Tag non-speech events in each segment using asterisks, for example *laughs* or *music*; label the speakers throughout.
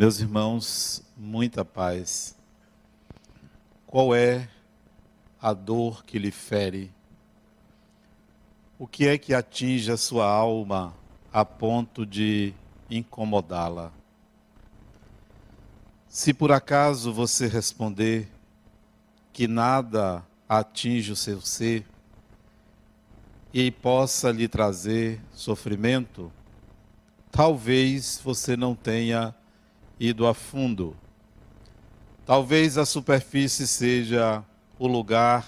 Speaker 1: Meus irmãos, muita paz. Qual é a dor que lhe fere? O que é que atinge a sua alma a ponto de incomodá-la? Se por acaso você responder que nada atinge o seu ser e possa lhe trazer sofrimento, talvez você não tenha ido a fundo. Talvez a superfície seja o lugar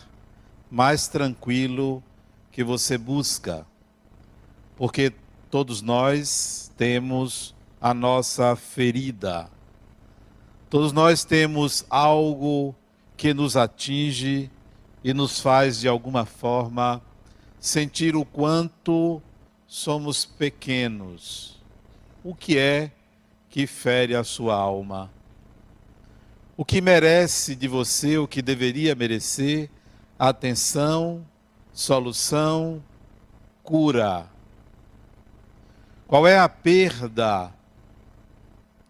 Speaker 1: mais tranquilo que você busca, porque todos nós temos a nossa ferida, todos nós temos algo que nos atinge e nos faz de alguma forma sentir o quanto somos pequenos. O que é que fere a sua alma. O que merece de você, o que deveria merecer, atenção, solução, cura. Qual é a perda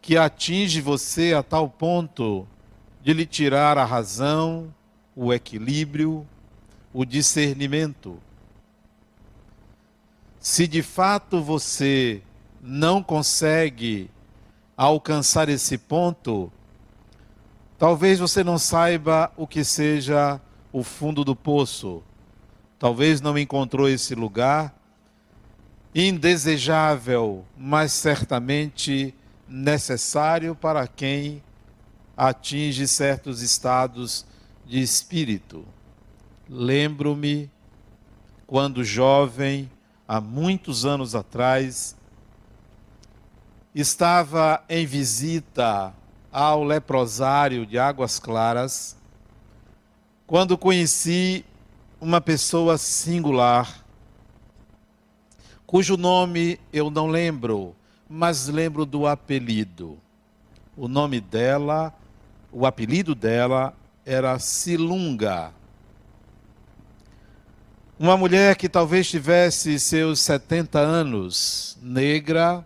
Speaker 1: que atinge você a tal ponto de lhe tirar a razão, o equilíbrio, o discernimento? Se de fato você não consegue alcançar esse ponto, talvez você não saiba o que seja o fundo do poço. Talvez não encontrou esse lugar indesejável, mas certamente necessário para quem atinge certos estados de espírito. Lembro-me quando jovem, há muitos anos atrás, estava em visita ao leprosário de Águas Claras, quando conheci uma pessoa singular, cujo nome eu não lembro, mas lembro do apelido. O nome dela, o apelido dela era Silunga. Uma mulher que talvez tivesse seus 70 anos, negra,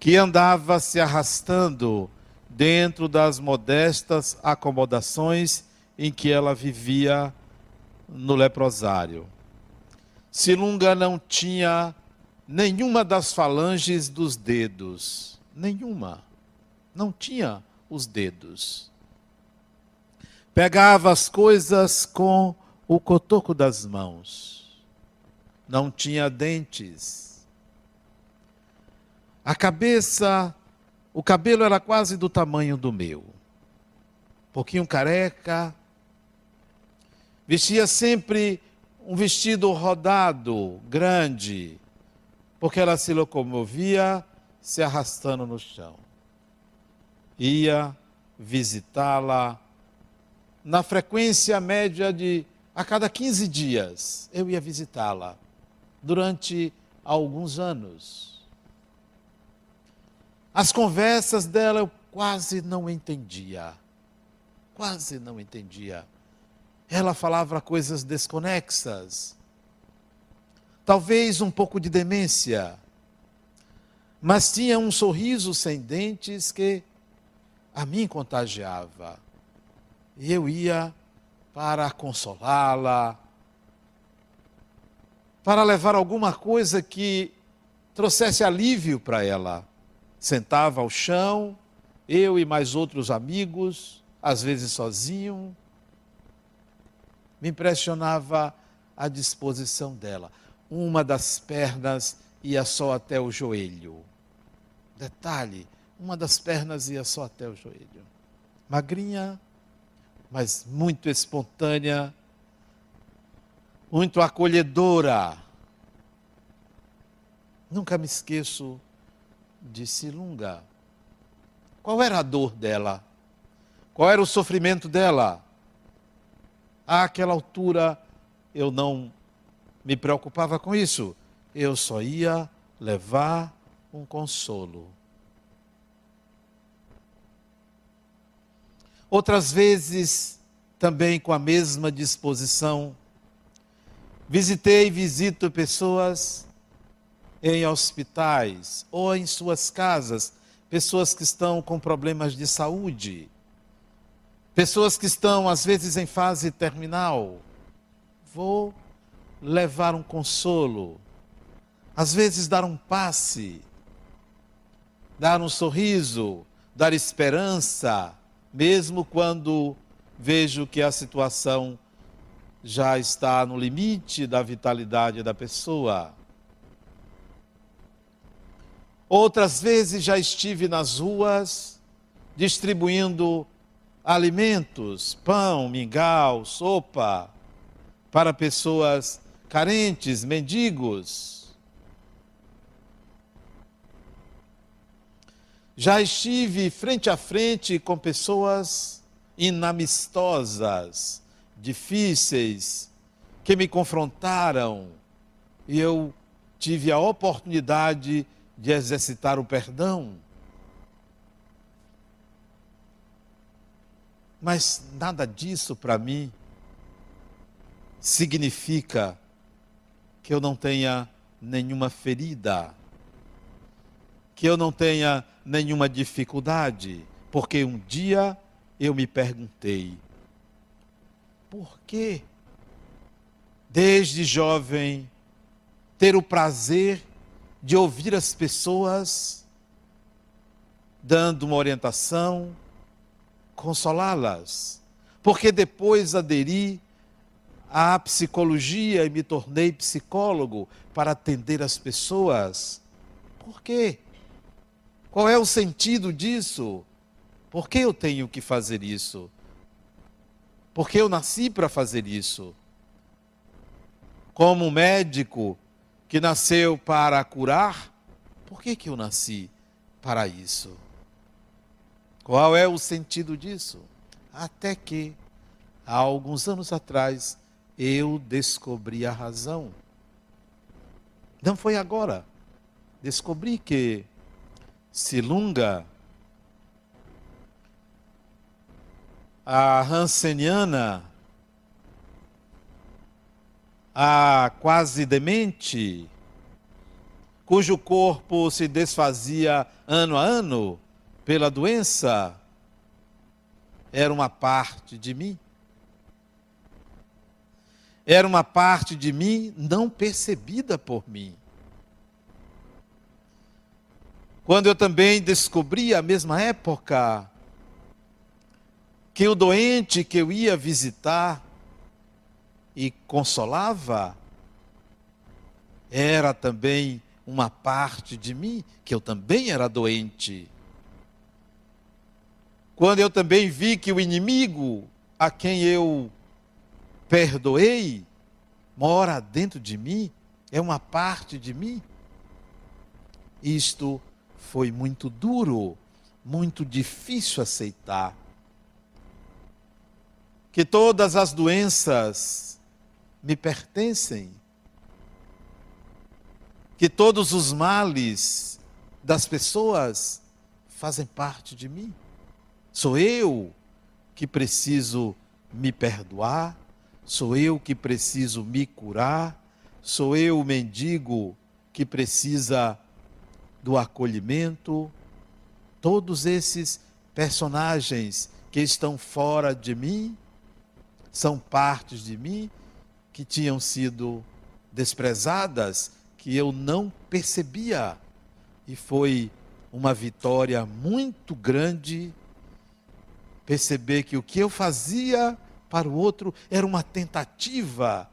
Speaker 1: que andava se arrastando dentro das modestas acomodações em que ela vivia no leprosário. Silunga não tinha nenhuma das falanges dos dedos, nenhuma. Não tinha os dedos. Pegava as coisas com o cotoco das mãos. Não tinha dentes a cabeça, o cabelo era quase do tamanho do meu. Um pouquinho careca. Vestia sempre um vestido rodado, grande, porque ela se locomovia se arrastando no chão. Ia visitá-la na frequência média de a cada 15 dias. Eu ia visitá-la durante alguns anos. As conversas dela eu quase não entendia. Quase não entendia. Ela falava coisas desconexas. Talvez um pouco de demência. Mas tinha um sorriso sem dentes que a mim contagiava. E eu ia para consolá-la, para levar alguma coisa que trouxesse alívio para ela sentava ao chão, eu e mais outros amigos, às vezes sozinho. Me impressionava a disposição dela. Uma das pernas ia só até o joelho. Detalhe, uma das pernas ia só até o joelho. Magrinha, mas muito espontânea, muito acolhedora. Nunca me esqueço de Silunga. Qual era a dor dela? Qual era o sofrimento dela? Àquela altura eu não me preocupava com isso. Eu só ia levar um consolo. Outras vezes, também com a mesma disposição, visitei e visito pessoas em hospitais ou em suas casas, pessoas que estão com problemas de saúde, pessoas que estão, às vezes, em fase terminal. Vou levar um consolo, às vezes, dar um passe, dar um sorriso, dar esperança, mesmo quando vejo que a situação já está no limite da vitalidade da pessoa. Outras vezes já estive nas ruas distribuindo alimentos, pão, mingau, sopa, para pessoas carentes, mendigos. Já estive frente a frente com pessoas inamistosas, difíceis, que me confrontaram e eu tive a oportunidade de exercitar o perdão. Mas nada disso para mim significa que eu não tenha nenhuma ferida, que eu não tenha nenhuma dificuldade, porque um dia eu me perguntei: por que, desde jovem, ter o prazer de ouvir as pessoas dando uma orientação, consolá-las? Porque depois aderi à psicologia e me tornei psicólogo para atender as pessoas. Por quê? Qual é o sentido disso? Por que eu tenho que fazer isso? Porque eu nasci para fazer isso. Como médico que nasceu para curar, por que, que eu nasci para isso? Qual é o sentido disso? Até que, há alguns anos atrás, eu descobri a razão. Não foi agora. Descobri que Silunga, a Hanseniana, a quase demente, cujo corpo se desfazia ano a ano pela doença, era uma parte de mim era uma parte de mim não percebida por mim. Quando eu também descobri, à mesma época, que o doente que eu ia visitar e consolava era também uma parte de mim, que eu também era doente. Quando eu também vi que o inimigo a quem eu perdoei, mora dentro de mim, é uma parte de mim. Isto foi muito duro, muito difícil aceitar. Que todas as doenças me pertencem, que todos os males das pessoas fazem parte de mim. Sou eu que preciso me perdoar, Sou eu que preciso me curar? Sou eu o mendigo que precisa do acolhimento? Todos esses personagens que estão fora de mim são partes de mim que tinham sido desprezadas, que eu não percebia. E foi uma vitória muito grande perceber que o que eu fazia para o outro era uma tentativa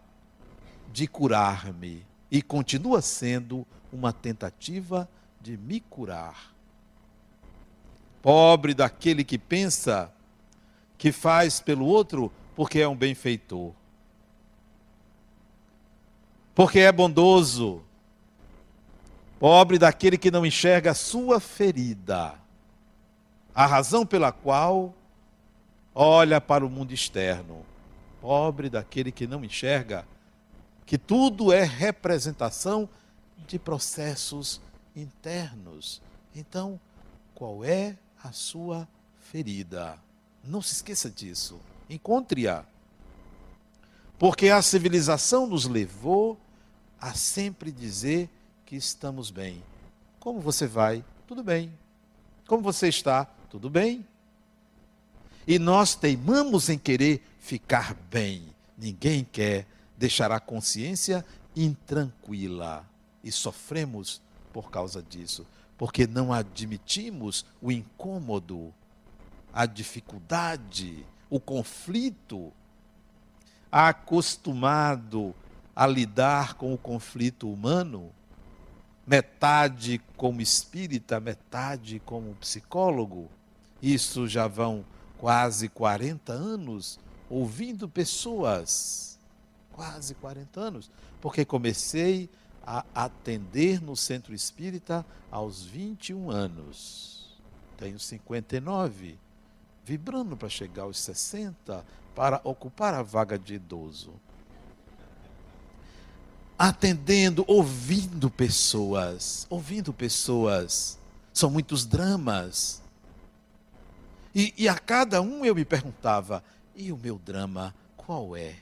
Speaker 1: de curar-me. E continua sendo uma tentativa de me curar. Pobre daquele que pensa que faz pelo outro porque é um benfeitor. Porque é bondoso. Pobre daquele que não enxerga a sua ferida. A razão pela qual olha para o mundo externo. Pobre daquele que não enxerga que tudo é representação de processos internos. Então, qual é a sua ferida? Não se esqueça disso. Encontre-a. Porque a civilização nos levou a sempre dizer que estamos bem. Como você vai? Tudo bem. Como você está? Tudo bem? E nós teimamos em querer ficar bem. Ninguém quer deixar a consciência intranquila. E sofremos por causa disso, porque não admitimos o incômodo, a dificuldade, o conflito. Acostumado a lidar com o conflito humano, metade como espírita, metade como psicólogo. Isso já vão quase 40 anos ouvindo pessoas, quase 40 anos, porque comecei a atender no centro espírita aos 21 anos. Tenho 59, vibrando para chegar aos 60, para ocupar a vaga de idoso atendendo, ouvindo pessoas, ouvindo pessoas. São muitos dramas. E, e, a cada um eu me perguntava: e o meu drama qual é?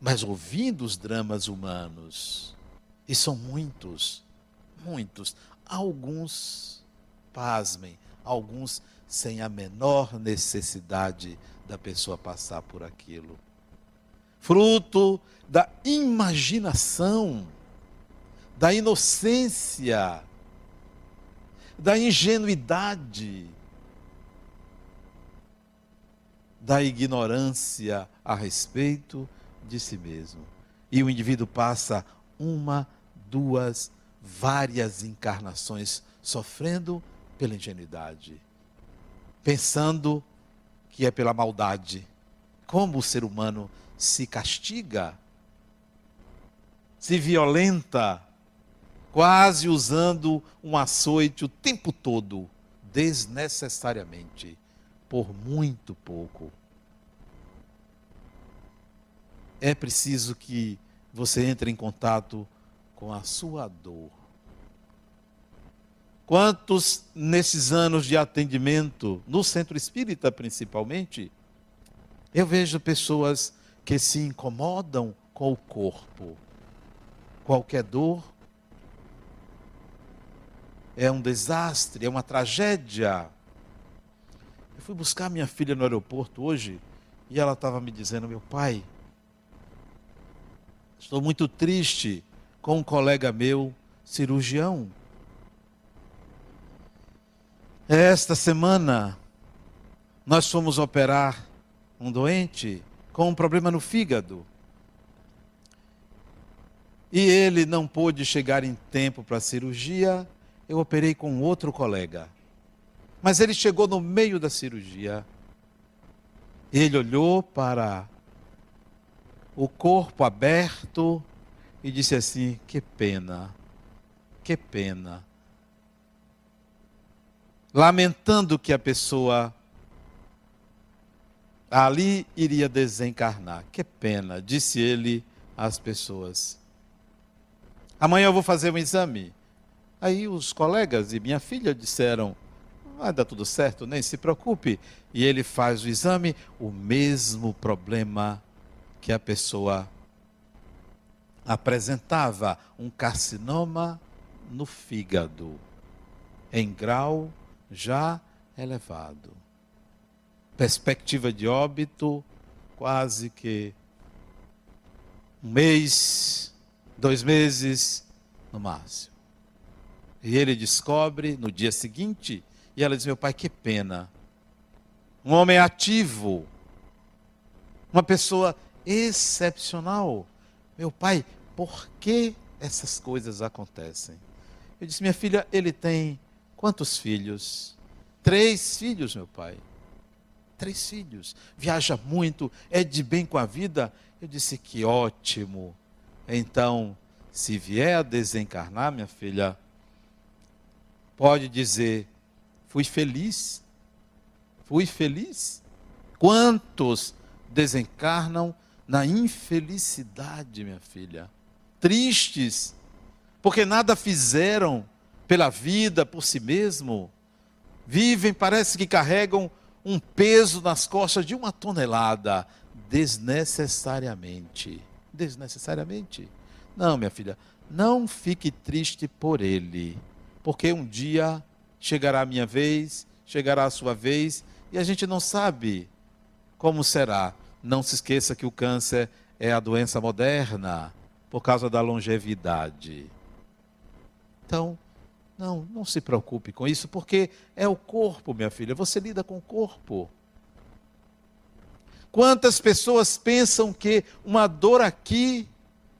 Speaker 1: Mas ouvindo os dramas humanos, e são muitos, muitos, alguns, pasmem, alguns sem a menor necessidade da pessoa passar por aquilo fruto da imaginação, da inocência, da ingenuidade, da ignorância a respeito de si mesmo. E o indivíduo passa uma, duas, várias encarnações sofrendo pela ingenuidade, pensando que é pela maldade. Como o ser humano se castiga, se violenta, quase usando um açoite o tempo todo, desnecessariamente, por muito pouco. É preciso que você entre em contato com a sua dor. Quantos nesses anos de atendimento, no centro espírita principalmente, eu vejo pessoas que se incomodam com o corpo. Qualquer dor é um desastre, é uma tragédia. Eu fui buscar minha filha no aeroporto hoje e ela estava me dizendo: meu pai, estou muito triste com um colega meu, cirurgião. Esta semana nós fomos operar um doente com um problema no fígado. E ele não pôde chegar em tempo para a cirurgia, eu operei com outro colega. Mas ele chegou no meio da cirurgia. Ele olhou para o corpo aberto e disse assim: Que pena, que pena. Lamentando que a pessoa ali iria desencarnar. Que pena, disse ele às pessoas. Amanhã eu vou fazer um exame. Aí os colegas e minha filha disseram: vai dar tudo certo, nem se preocupe. E ele faz o exame, o mesmo problema que a pessoa apresentava, um carcinoma no fígado, em grau já elevado perspectiva de óbito, quase que um mês, dois meses no máximo. E ele descobre no dia seguinte, e ela diz: Meu pai, que pena. Um homem ativo, uma pessoa excepcional. Meu pai, por que essas coisas acontecem? Eu disse: Minha filha, ele tem quantos filhos? Três filhos, meu pai três filhos, viaja muito, é de bem com a vida. Eu disse que ótimo. Então, se vier a desencarnar, minha filha, pode dizer: fui feliz. Fui feliz. Quantos desencarnam na infelicidade, minha filha? Tristes, porque nada fizeram pela vida, por si mesmo. Vivem, parece que carregam um peso nas costas de uma tonelada, desnecessariamente. Desnecessariamente. Não, minha filha, não fique triste por ele, porque um dia chegará a minha vez, chegará a sua vez, e a gente não sabe como será. Não se esqueça que o câncer é a doença moderna por causa da longevidade. Então, não, não se preocupe com isso, porque é o corpo, minha filha. Você lida com o corpo. Quantas pessoas pensam que uma dor aqui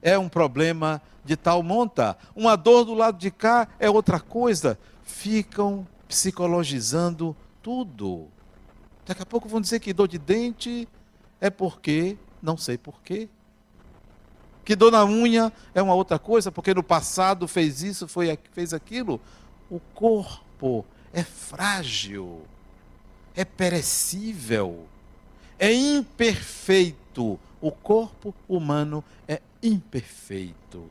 Speaker 1: é um problema de tal monta, uma dor do lado de cá é outra coisa. Ficam psicologizando tudo. Daqui a pouco vão dizer que dor de dente é porque, não sei porquê. Que dor na unha é uma outra coisa, porque no passado fez isso, foi, fez aquilo. O corpo é frágil, é perecível, é imperfeito. O corpo humano é imperfeito.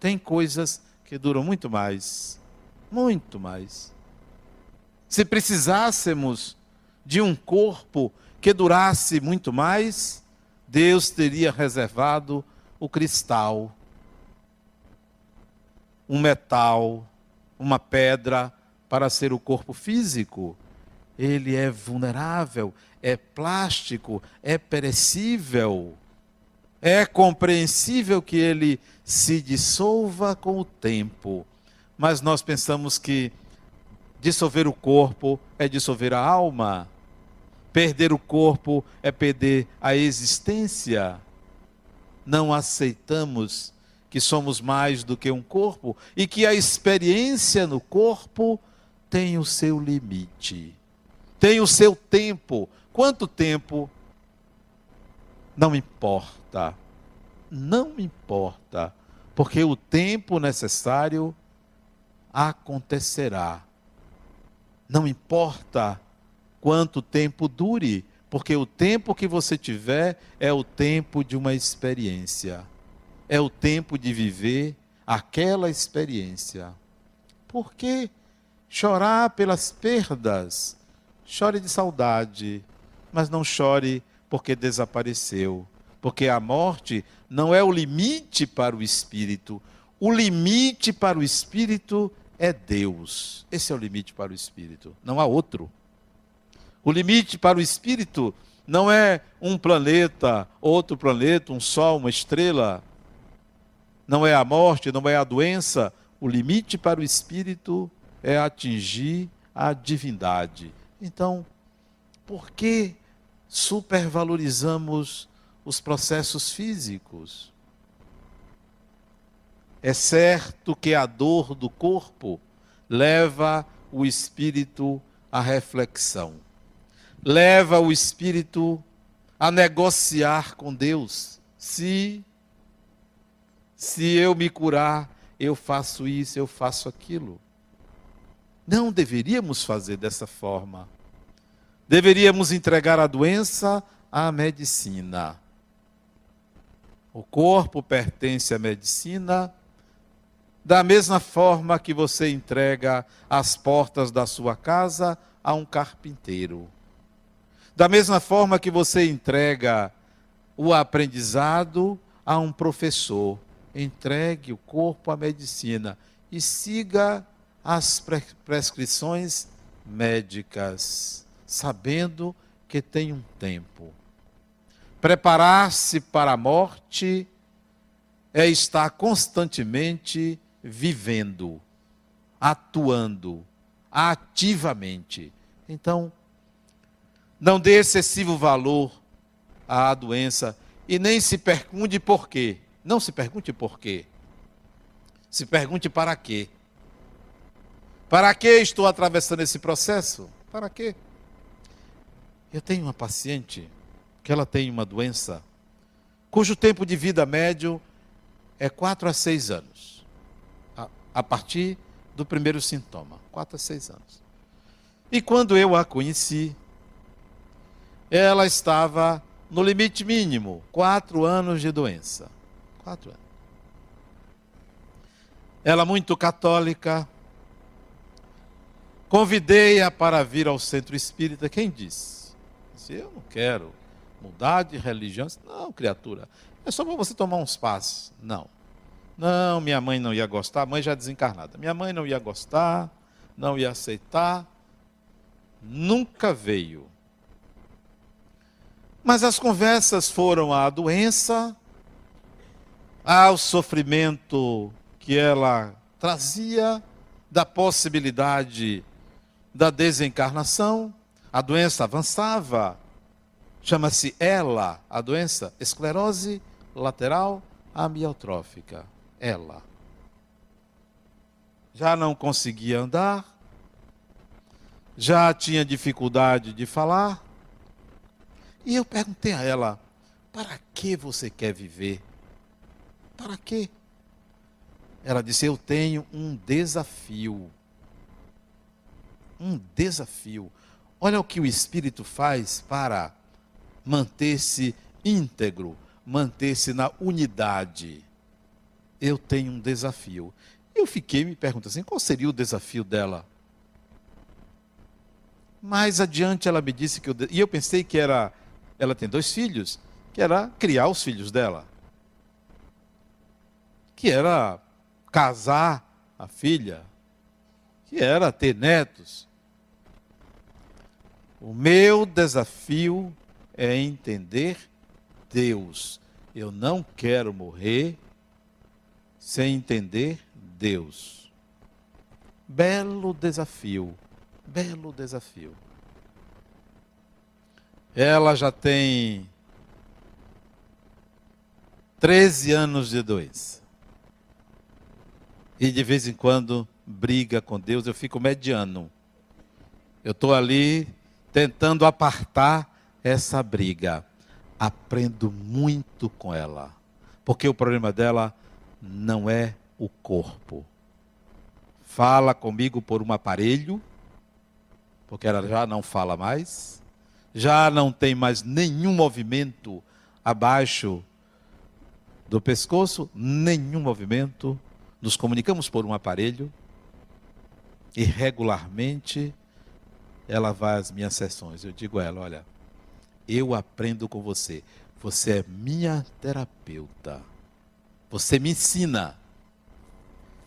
Speaker 1: Tem coisas que duram muito mais, muito mais. Se precisássemos de um corpo que durasse muito mais, Deus teria reservado o cristal, um metal, uma pedra para ser o corpo físico. Ele é vulnerável, é plástico, é perecível. É compreensível que ele se dissolva com o tempo, mas nós pensamos que dissolver o corpo é dissolver a alma, perder o corpo é perder a existência não aceitamos que somos mais do que um corpo e que a experiência no corpo tem o seu limite, tem o seu tempo. Quanto tempo? Não importa. Não importa, porque o tempo necessário acontecerá. Não importa quanto tempo dure, porque o tempo que você tiver é o tempo de uma experiência. É o tempo de viver aquela experiência. Por que chorar pelas perdas? Chore de saudade, mas não chore porque desapareceu. Porque a morte não é o limite para o espírito. O limite para o espírito é Deus. Esse é o limite para o espírito, não há outro. O limite para o espírito não é um planeta, outro planeta, um sol, uma estrela. Não é a morte, não é a doença. O limite para o espírito é atingir a divindade. Então, por que supervalorizamos os processos físicos? É certo que a dor do corpo leva o espírito à reflexão leva o espírito a negociar com Deus. Se se eu me curar, eu faço isso, eu faço aquilo. Não deveríamos fazer dessa forma. Deveríamos entregar a doença à medicina. O corpo pertence à medicina, da mesma forma que você entrega as portas da sua casa a um carpinteiro. Da mesma forma que você entrega o aprendizado a um professor, entregue o corpo à medicina e siga as prescrições médicas, sabendo que tem um tempo. Preparar-se para a morte é estar constantemente vivendo, atuando ativamente. Então, não dê excessivo valor à doença e nem se pergunte por quê. Não se pergunte por quê. Se pergunte para quê. Para que estou atravessando esse processo? Para quê? Eu tenho uma paciente que ela tem uma doença cujo tempo de vida médio é 4 a 6 anos. A, a partir do primeiro sintoma, 4 a 6 anos. E quando eu a conheci, ela estava no limite mínimo, quatro anos de doença. Quatro anos. Ela muito católica. Convidei-a para vir ao centro espírita. Quem disse? disse? Eu não quero mudar de religião. Não, criatura. É só para você tomar uns passos. Não. Não, minha mãe não ia gostar. A mãe já desencarnada. Minha mãe não ia gostar. não ia aceitar, nunca veio. Mas as conversas foram à doença, ao sofrimento que ela trazia, da possibilidade da desencarnação, a doença avançava, chama-se ela, a doença, esclerose lateral amiotrófica, ela. Já não conseguia andar, já tinha dificuldade de falar, e eu perguntei a ela: para que você quer viver? Para quê? Ela disse: Eu tenho um desafio. Um desafio. Olha o que o Espírito faz para manter-se íntegro, manter-se na unidade. Eu tenho um desafio. Eu fiquei me perguntando assim: qual seria o desafio dela? Mais adiante ela me disse que eu, e eu pensei que era ela tem dois filhos, que era criar os filhos dela. Que era casar a filha, que era ter netos. O meu desafio é entender Deus. Eu não quero morrer sem entender Deus. Belo desafio, belo desafio. Ela já tem 13 anos de doença. E de vez em quando briga com Deus, eu fico mediano. Eu estou ali tentando apartar essa briga. Aprendo muito com ela. Porque o problema dela não é o corpo. Fala comigo por um aparelho, porque ela já não fala mais já não tem mais nenhum movimento abaixo do pescoço, nenhum movimento. Nos comunicamos por um aparelho e regularmente ela vai às minhas sessões. Eu digo a ela: olha, eu aprendo com você. Você é minha terapeuta. Você me ensina.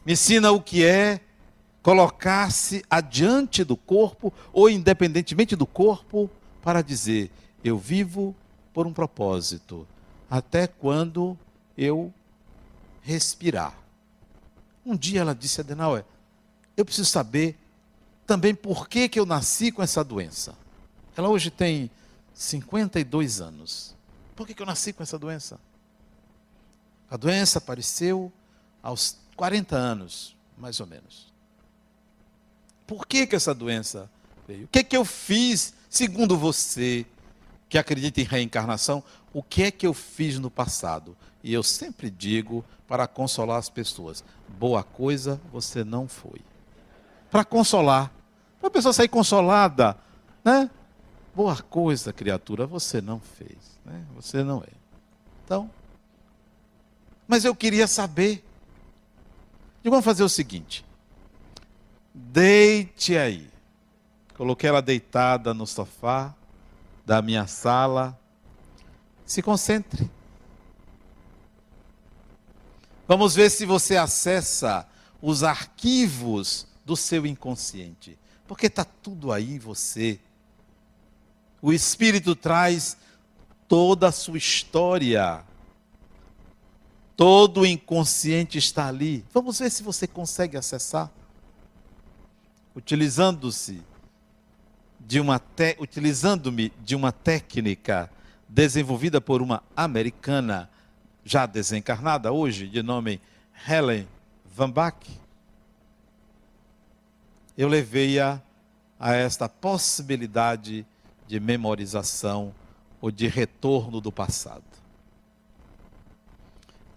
Speaker 1: Me ensina o que é colocar-se adiante do corpo ou independentemente do corpo para dizer: eu vivo por um propósito, até quando eu respirar. Um dia ela disse a Adenauer: eu preciso saber também por que, que eu nasci com essa doença. Ela hoje tem 52 anos. Por que, que eu nasci com essa doença? A doença apareceu aos 40 anos, mais ou menos. Por que, que essa doença veio? O que, que eu fiz Segundo você, que acredita em reencarnação, o que é que eu fiz no passado? E eu sempre digo para consolar as pessoas: boa coisa você não foi. Para consolar. Para a pessoa sair consolada, né? Boa coisa, criatura, você não fez. Né? Você não é. Então, mas eu queria saber. E vamos fazer o seguinte: deite aí. Coloquei ela deitada no sofá da minha sala. Se concentre. Vamos ver se você acessa os arquivos do seu inconsciente. Porque está tudo aí em você. O Espírito traz toda a sua história. Todo o inconsciente está ali. Vamos ver se você consegue acessar. Utilizando-se de uma te... utilizando-me de uma técnica desenvolvida por uma americana já desencarnada hoje, de nome Helen Van Bach, eu levei-a a esta possibilidade de memorização ou de retorno do passado.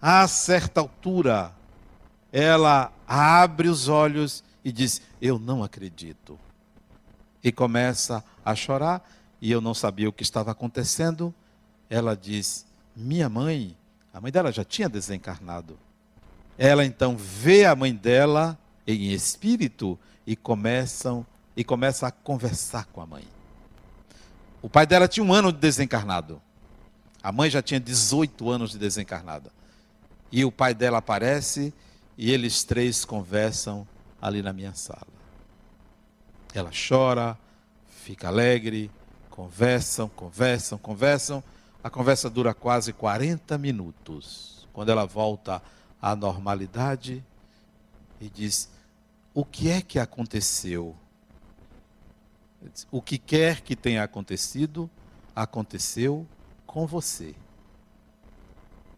Speaker 1: A certa altura, ela abre os olhos e diz: Eu não acredito e começa a chorar, e eu não sabia o que estava acontecendo. Ela diz: Minha mãe, a mãe dela já tinha desencarnado. Ela então vê a mãe dela em espírito e começam e começa a conversar com a mãe. O pai dela tinha um ano de desencarnado. A mãe já tinha 18 anos de desencarnada. E o pai dela aparece e eles três conversam ali na minha sala. Ela chora, fica alegre, conversam, conversam, conversam. A conversa dura quase 40 minutos. Quando ela volta à normalidade e diz: O que é que aconteceu? O que quer que tenha acontecido, aconteceu com você.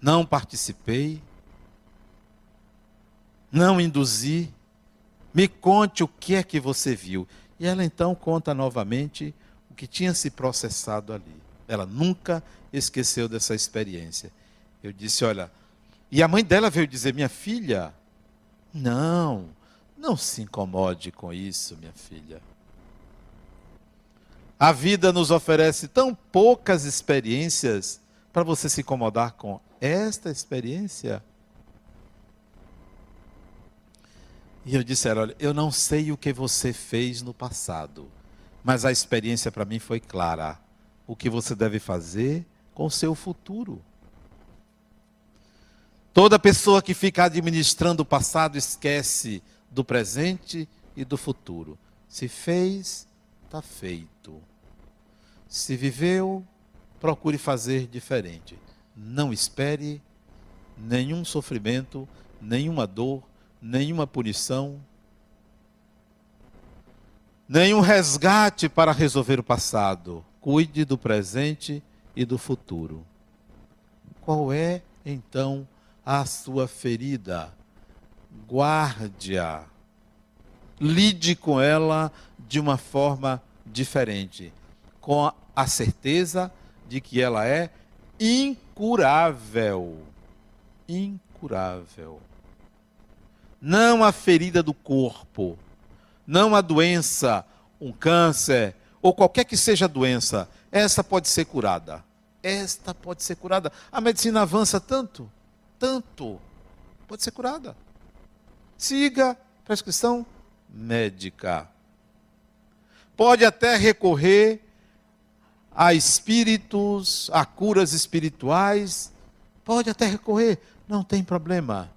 Speaker 1: Não participei, não induzi. Me conte o que é que você viu. E ela então conta novamente o que tinha se processado ali. Ela nunca esqueceu dessa experiência. Eu disse: Olha, e a mãe dela veio dizer: Minha filha, não, não se incomode com isso, minha filha. A vida nos oferece tão poucas experiências para você se incomodar com esta experiência. E eu disse: Olha, eu não sei o que você fez no passado, mas a experiência para mim foi clara. O que você deve fazer com o seu futuro. Toda pessoa que fica administrando o passado esquece do presente e do futuro. Se fez, está feito. Se viveu, procure fazer diferente. Não espere nenhum sofrimento, nenhuma dor, nenhuma punição, nenhum resgate para resolver o passado. Cuide do presente e do futuro. Qual é, então, a sua ferida? Guarde-a. Lide com ela de uma forma diferente, com a certeza de que ela é incurável. Incurável não a ferida do corpo, não a doença, um câncer, ou qualquer que seja a doença, essa pode ser curada. Esta pode ser curada. A medicina avança tanto, tanto, pode ser curada. Siga prescrição médica. Pode até recorrer a espíritos, a curas espirituais, pode até recorrer, não tem problema.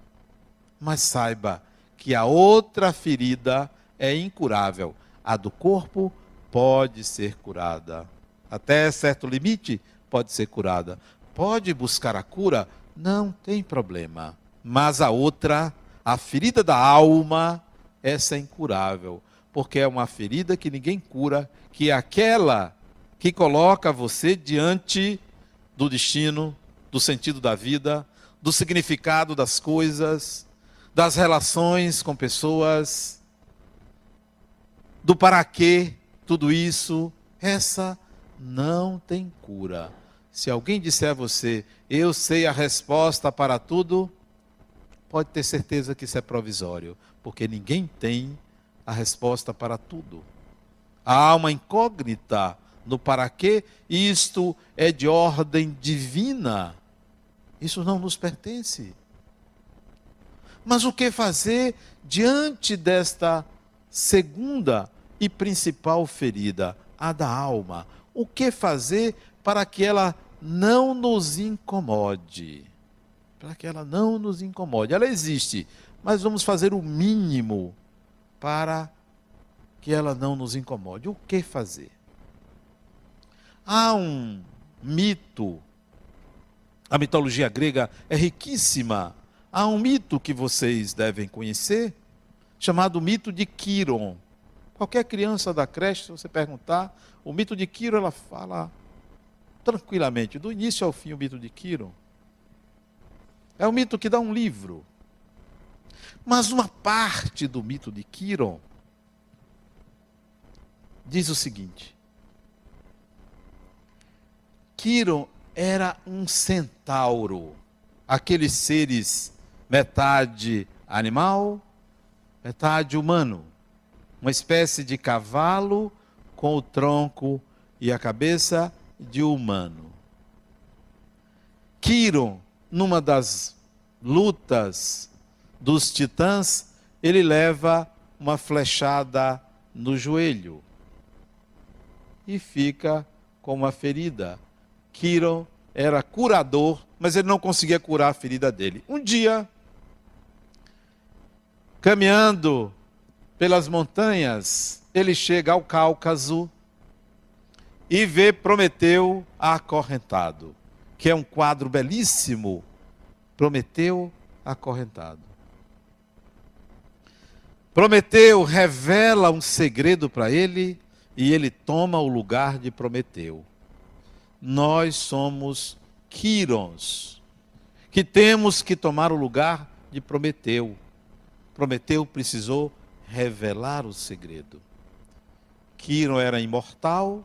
Speaker 1: Mas saiba que a outra ferida é incurável. A do corpo pode ser curada. Até certo limite pode ser curada. Pode buscar a cura? Não tem problema. Mas a outra, a ferida da alma, essa é incurável. Porque é uma ferida que ninguém cura, que é aquela que coloca você diante do destino, do sentido da vida, do significado das coisas, das relações com pessoas, do para quê tudo isso, essa não tem cura. Se alguém disser a você, eu sei a resposta para tudo, pode ter certeza que isso é provisório, porque ninguém tem a resposta para tudo. Há uma incógnita no para quê, isto é de ordem divina. Isso não nos pertence. Mas o que fazer diante desta segunda e principal ferida, a da alma? O que fazer para que ela não nos incomode? Para que ela não nos incomode. Ela existe, mas vamos fazer o mínimo para que ela não nos incomode. O que fazer? Há um mito, a mitologia grega é riquíssima Há um mito que vocês devem conhecer, chamado mito de Quiron. Qualquer criança da creche, se você perguntar, o mito de Quiron, ela fala tranquilamente, do início ao fim, o mito de Quiron. É um mito que dá um livro. Mas uma parte do mito de Quiron diz o seguinte: Quiron era um centauro, aqueles seres metade animal, metade humano. Uma espécie de cavalo com o tronco e a cabeça de humano. Quiron, numa das lutas dos titãs, ele leva uma flechada no joelho e fica com uma ferida. Quiron era curador, mas ele não conseguia curar a ferida dele. Um dia, caminhando pelas montanhas ele chega ao Cáucaso e vê Prometeu acorrentado, que é um quadro belíssimo. Prometeu acorrentado. Prometeu revela um segredo para ele e ele toma o lugar de Prometeu. Nós somos Quirons, que temos que tomar o lugar de Prometeu. Prometeu precisou revelar o segredo. Quiron era imortal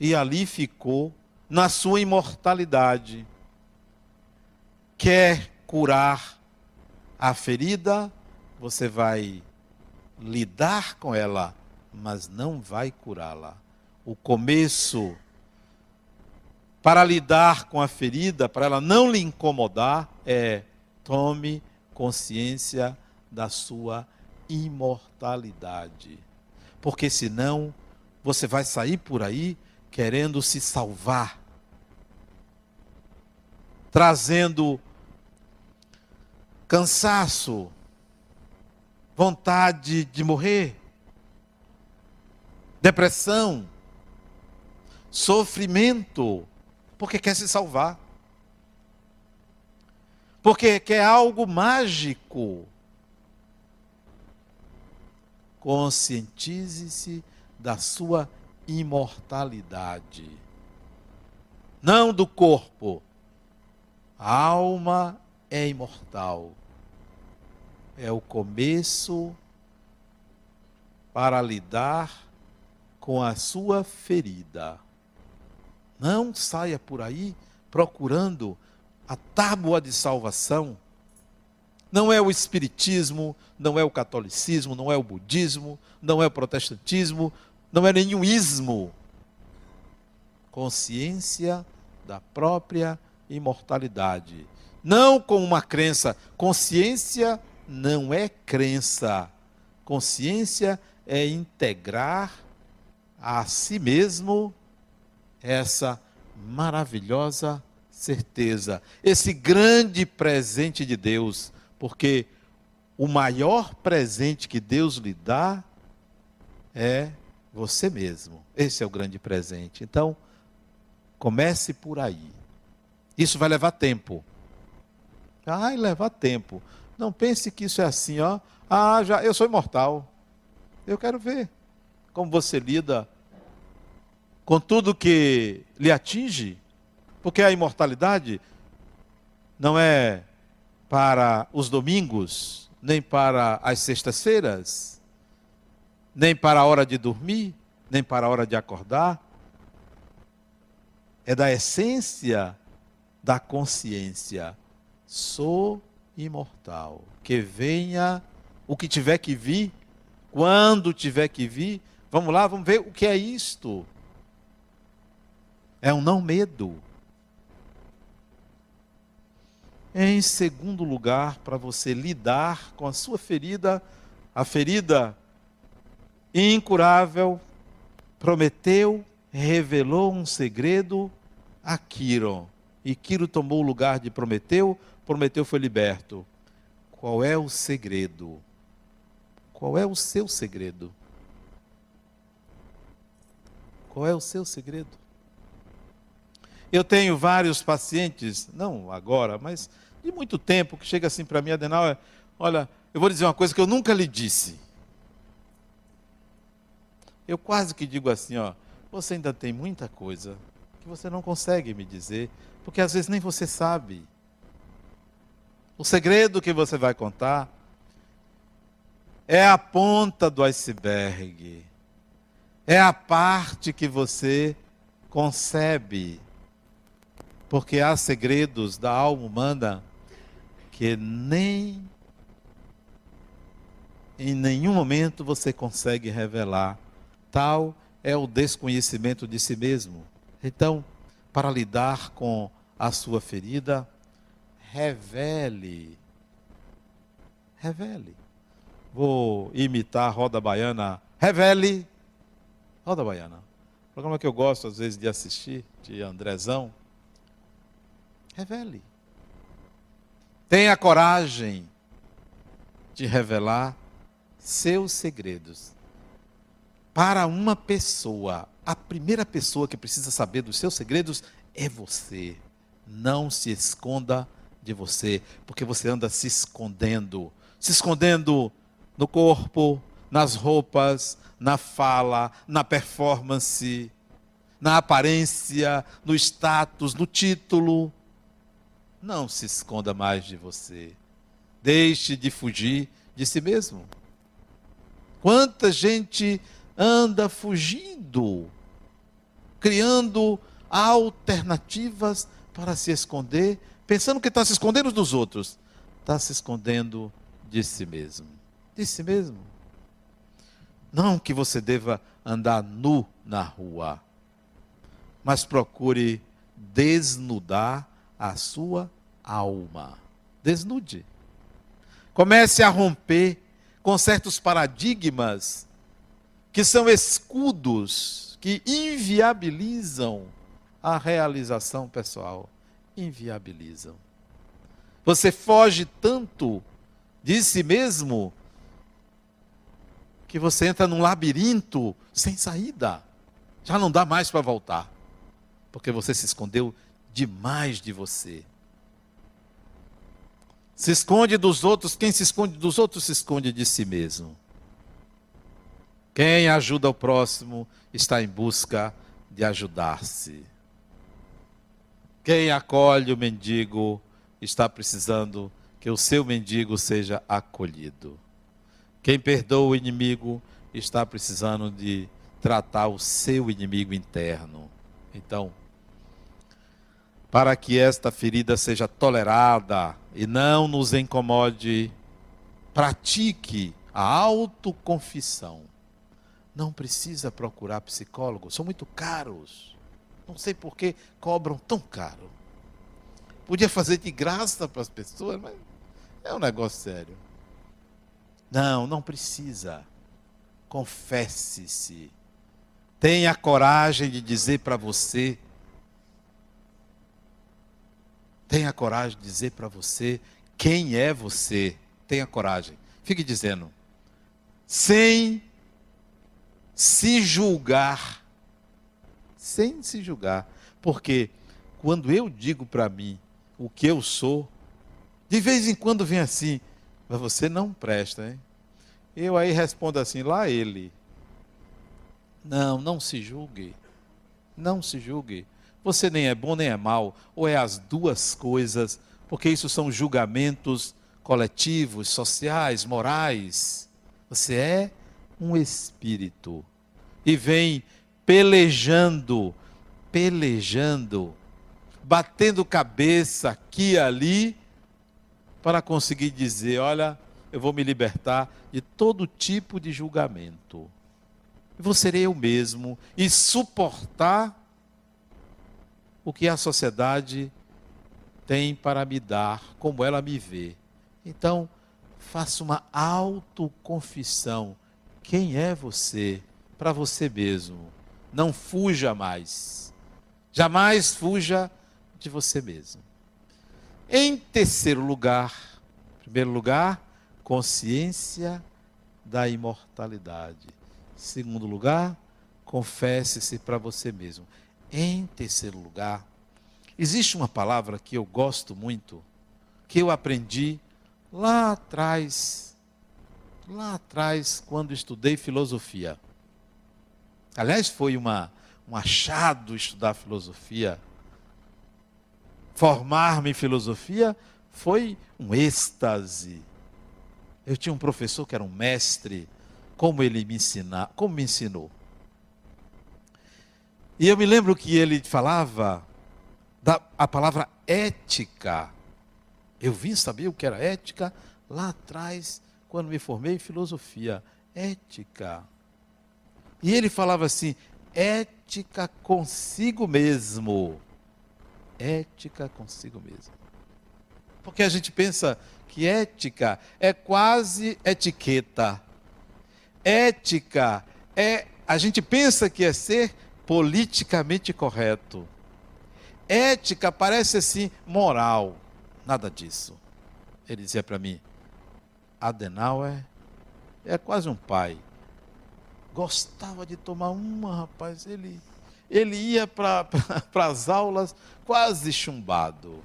Speaker 1: e ali ficou na sua imortalidade. Quer curar a ferida, você vai lidar com ela, mas não vai curá-la. O começo para lidar com a ferida, para ela não lhe incomodar, é tome consciência da sua imortalidade. Porque senão você vai sair por aí querendo se salvar, trazendo cansaço, vontade de morrer, depressão, sofrimento, porque quer se salvar. Porque quer algo mágico. Conscientize-se da sua imortalidade. Não do corpo. A alma é imortal. É o começo para lidar com a sua ferida. Não saia por aí procurando a tábua de salvação. Não é o espiritismo, não é o catolicismo, não é o budismo, não é o protestantismo, não é nenhum ismo. Consciência da própria imortalidade. Não com uma crença. Consciência não é crença. Consciência é integrar a si mesmo essa maravilhosa certeza, esse grande presente de Deus, porque o maior presente que Deus lhe dá é você mesmo. Esse é o grande presente. Então, comece por aí. Isso vai levar tempo. Ai, leva tempo. Não pense que isso é assim, ó. Ah, já, eu sou imortal. Eu quero ver como você lida com tudo que lhe atinge, porque a imortalidade não é para os domingos, nem para as sextas-feiras, nem para a hora de dormir, nem para a hora de acordar. É da essência da consciência. Sou imortal. Que venha o que tiver que vir, quando tiver que vir. Vamos lá, vamos ver o que é isto. É um não medo. Em segundo lugar, para você lidar com a sua ferida, a ferida incurável, prometeu, revelou um segredo a Quiro. E Quiro tomou o lugar de Prometeu, Prometeu foi liberto. Qual é o segredo? Qual é o seu segredo? Qual é o seu segredo? Eu tenho vários pacientes, não agora, mas de muito tempo, que chega assim para mim, Adenauer, olha, eu vou dizer uma coisa que eu nunca lhe disse. Eu quase que digo assim, ó, você ainda tem muita coisa que você não consegue me dizer, porque às vezes nem você sabe. O segredo que você vai contar é a ponta do iceberg. É a parte que você concebe. Porque há segredos da alma humana que nem em nenhum momento você consegue revelar Tal é o desconhecimento de si mesmo. Então, para lidar com a sua ferida, revele. Revele. Vou imitar roda baiana. Revele. Roda baiana. Programa que eu gosto às vezes de assistir, de Andrezão. Revele. Tenha coragem de revelar seus segredos para uma pessoa, a primeira pessoa que precisa saber dos seus segredos é você. Não se esconda de você, porque você anda se escondendo se escondendo no corpo, nas roupas, na fala, na performance, na aparência, no status, no título. Não se esconda mais de você. Deixe de fugir de si mesmo. Quanta gente anda fugindo, criando alternativas para se esconder, pensando que está se escondendo dos outros, está se escondendo de si mesmo. De si mesmo. Não que você deva andar nu na rua, mas procure desnudar a sua alma. Desnude. Comece a romper com certos paradigmas que são escudos que inviabilizam a realização pessoal. Inviabilizam. Você foge tanto de si mesmo que você entra num labirinto sem saída. Já não dá mais para voltar. Porque você se escondeu demais de você. Se esconde dos outros, quem se esconde dos outros se esconde de si mesmo. Quem ajuda o próximo está em busca de ajudar-se. Quem acolhe o mendigo está precisando que o seu mendigo seja acolhido. Quem perdoa o inimigo está precisando de tratar o seu inimigo interno. Então, para que esta ferida seja tolerada e não nos incomode, pratique a autoconfissão. Não precisa procurar psicólogo, são muito caros. Não sei por que cobram tão caro. Podia fazer de graça para as pessoas, mas é um negócio sério. Não, não precisa. Confesse-se. Tenha coragem de dizer para você. Tenha coragem de dizer para você quem é você. Tenha coragem. Fique dizendo. Sem se julgar. Sem se julgar. Porque quando eu digo para mim o que eu sou, de vez em quando vem assim, mas você não presta, hein? Eu aí respondo assim, lá ele. Não, não se julgue. Não se julgue. Você nem é bom nem é mal, ou é as duas coisas, porque isso são julgamentos coletivos, sociais, morais. Você é um espírito e vem pelejando, pelejando, batendo cabeça aqui e ali para conseguir dizer: olha, eu vou me libertar de todo tipo de julgamento. Vou ser eu mesmo e suportar o que a sociedade tem para me dar, como ela me vê. Então, faça uma autoconfissão. Quem é você para você mesmo? Não fuja mais. Jamais fuja de você mesmo. Em terceiro lugar, primeiro lugar, consciência da imortalidade. Segundo lugar, confesse-se para você mesmo. Em terceiro lugar, existe uma palavra que eu gosto muito, que eu aprendi lá atrás, lá atrás, quando estudei filosofia. Aliás, foi uma, um achado estudar filosofia formar-me em filosofia foi um êxtase. Eu tinha um professor que era um mestre, como ele me ensinar, como me ensinou. E eu me lembro que ele falava da a palavra ética. Eu vim saber o que era ética lá atrás, quando me formei em filosofia. Ética. E ele falava assim: ética consigo mesmo ética consigo mesmo. Porque a gente pensa que ética é quase etiqueta. Ética é a gente pensa que é ser politicamente correto. Ética parece assim moral. Nada disso. Ele dizia para mim: Adenauer é quase um pai. gostava de tomar uma, rapaz. Ele, ele ia para *laughs* as aulas quase chumbado.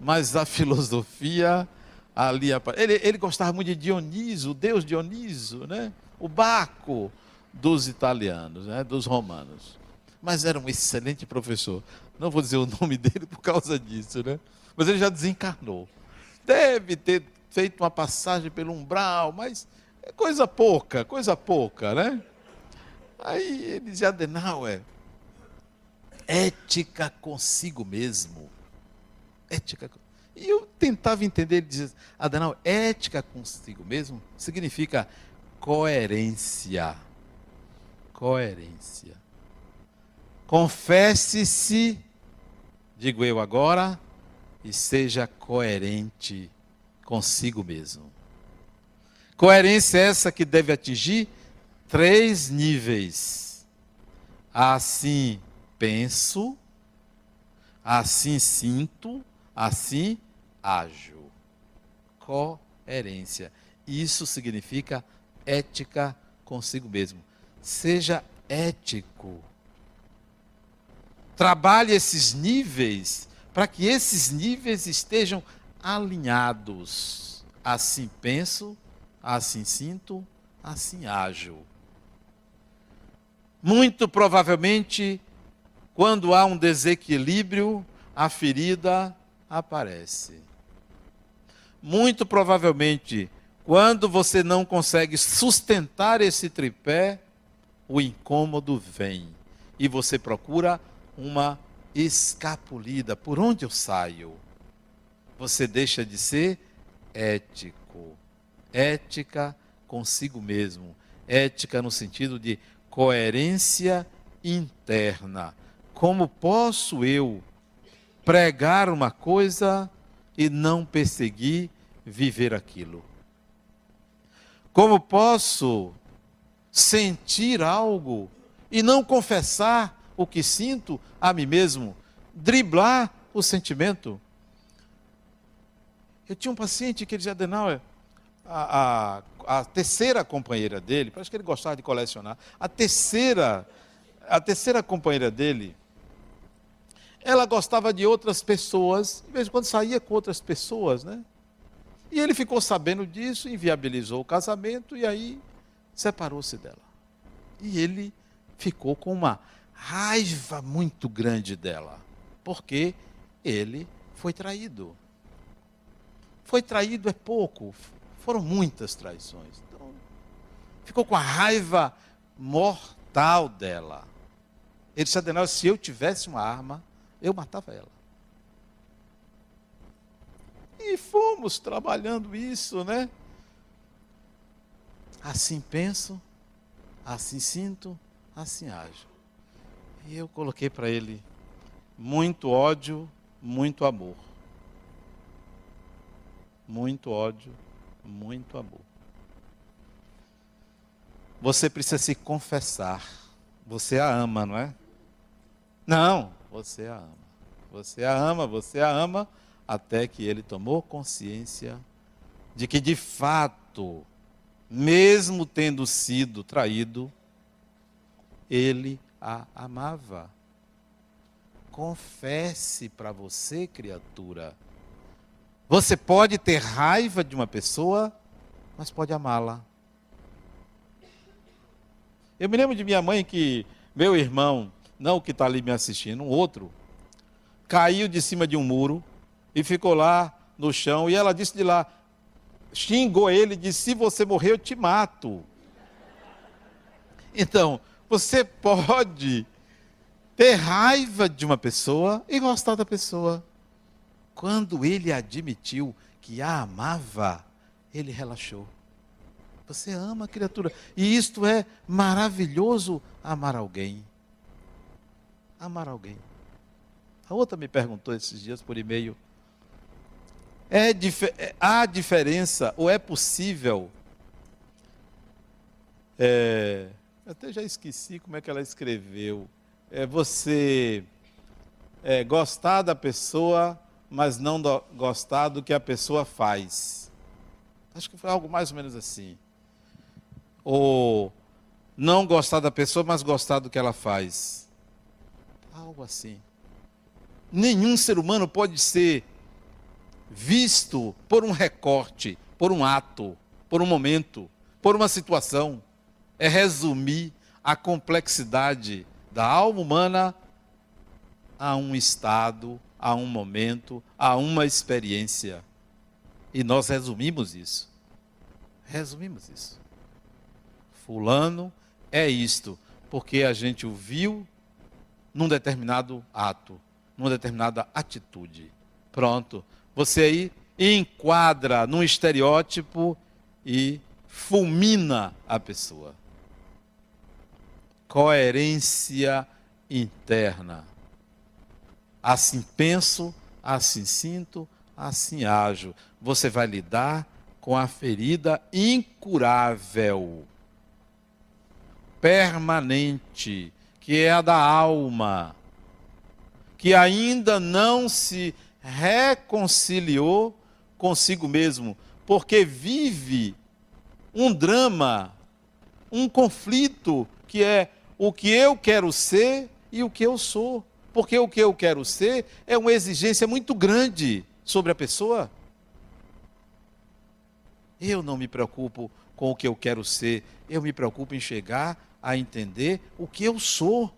Speaker 1: Mas a filosofia ali. Ele, ele gostava muito de Dioniso, o deus Dioniso, né? o Baco dos italianos, né? dos romanos. Mas era um excelente professor. Não vou dizer o *laughs* nome dele por causa disso, né? Mas ele já desencarnou. Deve ter feito uma passagem pelo umbral, mas é coisa pouca, coisa pouca, né? Aí ele dizia, Adenauer, ética consigo mesmo. Ética. E eu tentava entender, ele dizia, Adenauer, ética consigo mesmo significa coerência. Coerência. Confesse-se, digo eu agora, e seja coerente consigo mesmo. Coerência essa que deve atingir três níveis. Assim penso, assim sinto, assim ajo. Coerência. Isso significa ética consigo mesmo. Seja ético. Trabalhe esses níveis para que esses níveis estejam alinhados. Assim penso, assim sinto, assim ajo. Muito provavelmente, quando há um desequilíbrio, a ferida aparece. Muito provavelmente, quando você não consegue sustentar esse tripé, o incômodo vem e você procura uma escapulida. Por onde eu saio? Você deixa de ser ético. Ética consigo mesmo. Ética no sentido de coerência interna. Como posso eu pregar uma coisa e não perseguir viver aquilo? Como posso sentir algo e não confessar o que sinto a mim mesmo? Driblar o sentimento? Eu tinha um paciente que ele dizia, Adenauer, a, a, a terceira companheira dele, parece que ele gostava de colecionar, a terceira, a terceira companheira dele, ela gostava de outras pessoas, de vez em quando saía com outras pessoas, né? E ele ficou sabendo disso, inviabilizou o casamento e aí separou-se dela. E ele ficou com uma raiva muito grande dela, porque ele foi traído. Foi traído é pouco, foram muitas traições. Então, ficou com a raiva mortal dela. Ele disse, Adenal, se eu tivesse uma arma, eu matava ela. E fomos trabalhando isso, né? Assim penso, assim sinto, assim ajo. E eu coloquei para ele muito ódio, muito amor. Muito ódio, muito amor. Você precisa se confessar. Você a ama, não é? Não, você a ama. Você a ama, você a ama até que ele tomou consciência de que de fato, mesmo tendo sido traído, ele a amava. Confesse para você, criatura. Você pode ter raiva de uma pessoa, mas pode amá-la. Eu me lembro de minha mãe que meu irmão, não o que está ali me assistindo, um outro, caiu de cima de um muro e ficou lá no chão. E ela disse de lá, xingou ele, disse: Se você morrer, eu te mato. Então, você pode ter raiva de uma pessoa e gostar da pessoa. Quando ele admitiu que a amava, ele relaxou. Você ama a criatura. E isto é maravilhoso amar alguém. Amar alguém. A outra me perguntou esses dias por e-mail. É, é há diferença, ou é possível é, até já esqueci como é que ela escreveu. É você é, gostar da pessoa, mas não do, gostar do que a pessoa faz. Acho que foi algo mais ou menos assim. Ou não gostar da pessoa, mas gostar do que ela faz. Algo assim. Nenhum ser humano pode ser visto por um recorte, por um ato, por um momento, por uma situação. É resumir a complexidade da alma humana a um estado, a um momento, a uma experiência. E nós resumimos isso. Resumimos isso. Fulano é isto, porque a gente o viu num determinado ato, numa determinada atitude. Pronto. Você aí enquadra num estereótipo e fulmina a pessoa. Coerência interna. Assim penso, assim sinto, assim ajo. Você vai lidar com a ferida incurável, permanente, que é a da alma, que ainda não se reconciliou consigo mesmo, porque vive um drama, um conflito que é o que eu quero ser e o que eu sou. Porque o que eu quero ser é uma exigência muito grande sobre a pessoa. Eu não me preocupo com o que eu quero ser, eu me preocupo em chegar a entender o que eu sou.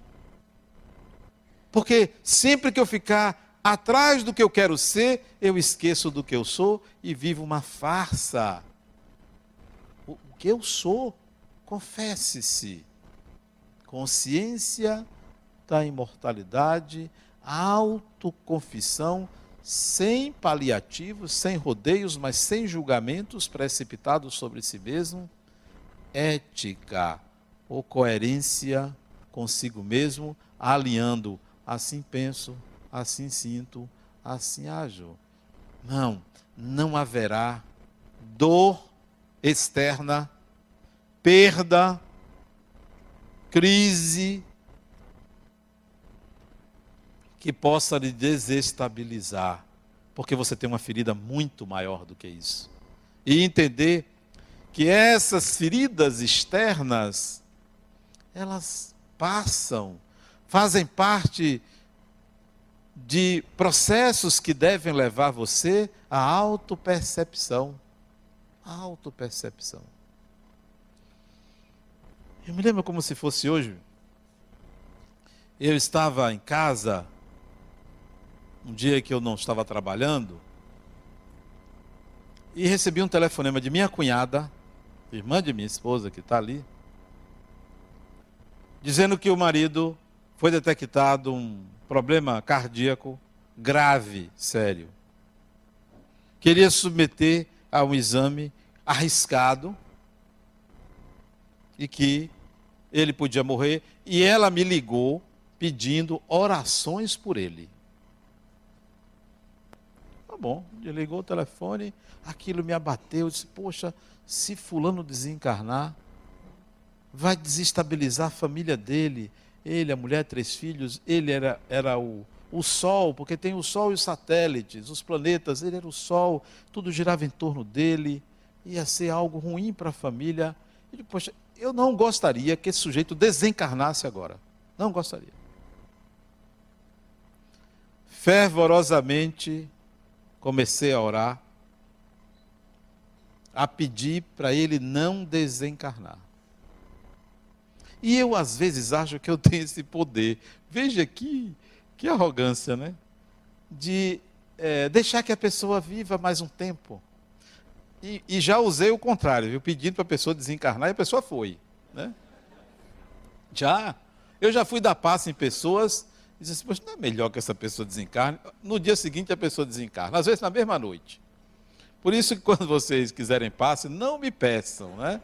Speaker 1: Porque sempre que eu ficar atrás do que eu quero ser, eu esqueço do que eu sou e vivo uma farsa. O que eu sou, confesse-se. Consciência da imortalidade, autoconfissão, sem paliativos, sem rodeios, mas sem julgamentos precipitados sobre si mesmo, ética ou coerência consigo mesmo, alinhando assim penso, assim sinto, assim ajo. Não, não haverá dor externa, perda, crise, que possa lhe desestabilizar, porque você tem uma ferida muito maior do que isso. E entender que essas feridas externas, elas passam, fazem parte de processos que devem levar você à autopercepção. Autopercepção. Eu me lembro como se fosse hoje. Eu estava em casa um dia que eu não estava trabalhando, e recebi um telefonema de minha cunhada, irmã de minha esposa que está ali, dizendo que o marido foi detectado um problema cardíaco grave, sério. Queria submeter a um exame arriscado e que ele podia morrer, e ela me ligou pedindo orações por ele bom. Desligou o telefone, aquilo me abateu. Eu disse, poxa, se fulano desencarnar, vai desestabilizar a família dele. Ele, a mulher, três filhos, ele era, era o, o Sol, porque tem o Sol e os satélites, os planetas, ele era o Sol, tudo girava em torno dele, ia ser algo ruim para a família. Ele, poxa, eu não gostaria que esse sujeito desencarnasse agora. Não gostaria. Fervorosamente comecei a orar, a pedir para ele não desencarnar. E eu, às vezes, acho que eu *laughs* tenho esse poder. Veja que, que arrogância, né? De é, deixar que a pessoa viva mais um tempo. E, e já usei o contrário, viu? pedindo para a pessoa desencarnar e a pessoa foi. Né? Já. Eu já fui dar passo em pessoas Diz assim, poxa, não é melhor que essa pessoa desencarne? No dia seguinte a pessoa desencarna, às vezes na mesma noite. Por isso que *laughs* quando vocês quiserem passe, não me peçam, né?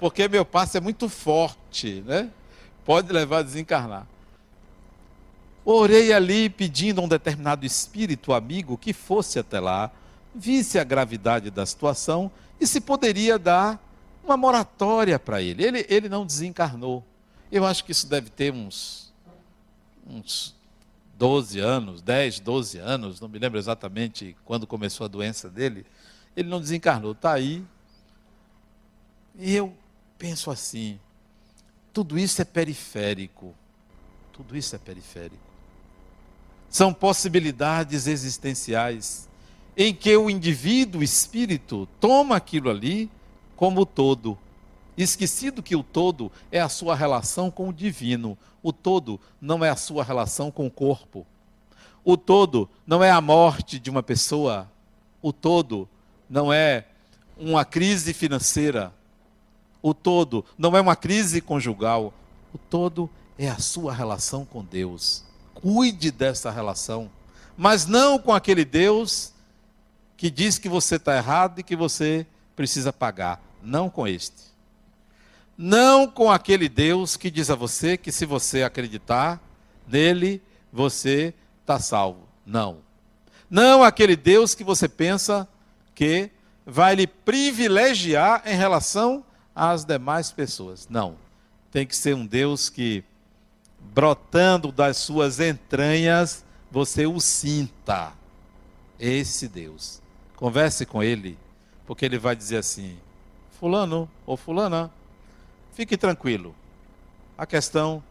Speaker 1: Porque meu passe é muito forte, né? Pode levar a desencarnar. Orei ali pedindo a um determinado espírito amigo que fosse até lá, visse a gravidade da situação e se poderia dar uma moratória para ele. ele. Ele não desencarnou. Eu acho que isso deve ter uns uns 12 anos, 10, 12 anos, não me lembro exatamente quando começou a doença dele, ele não desencarnou, está aí. E eu penso assim: tudo isso é periférico. Tudo isso é periférico. São possibilidades existenciais em que o indivíduo, o espírito, toma aquilo ali como todo, esquecido que o todo é a sua relação com o divino. O todo não é a sua relação com o corpo. O todo não é a morte de uma pessoa. O todo não é uma crise financeira. O todo não é uma crise conjugal. O todo é a sua relação com Deus. Cuide dessa relação, mas não com aquele Deus que diz que você está errado e que você precisa pagar. Não com este. Não com aquele Deus que diz a você que se você acreditar nele, você está salvo. Não. Não aquele Deus que você pensa que vai lhe privilegiar em relação às demais pessoas. Não. Tem que ser um Deus que, brotando das suas entranhas, você o sinta. Esse Deus. Converse com ele, porque ele vai dizer assim: Fulano ou Fulana, fique tranquilo. A questão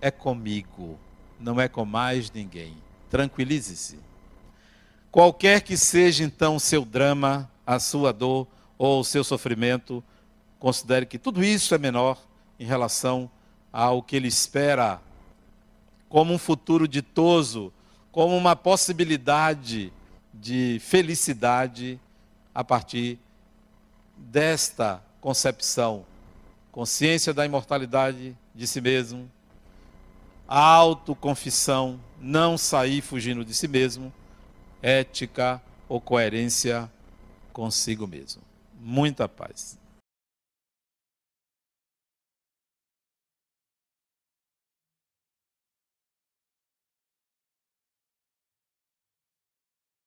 Speaker 1: é comigo, não é com mais ninguém. Tranquilize-se. Qualquer que seja então o seu drama, a sua dor ou o seu sofrimento, considere que tudo isso é menor em relação ao que ele espera como um futuro ditoso, como uma possibilidade de felicidade a partir desta concepção. Consciência da imortalidade de si mesmo, autoconfissão, não sair fugindo de si mesmo, ética ou coerência consigo mesmo. Muita paz.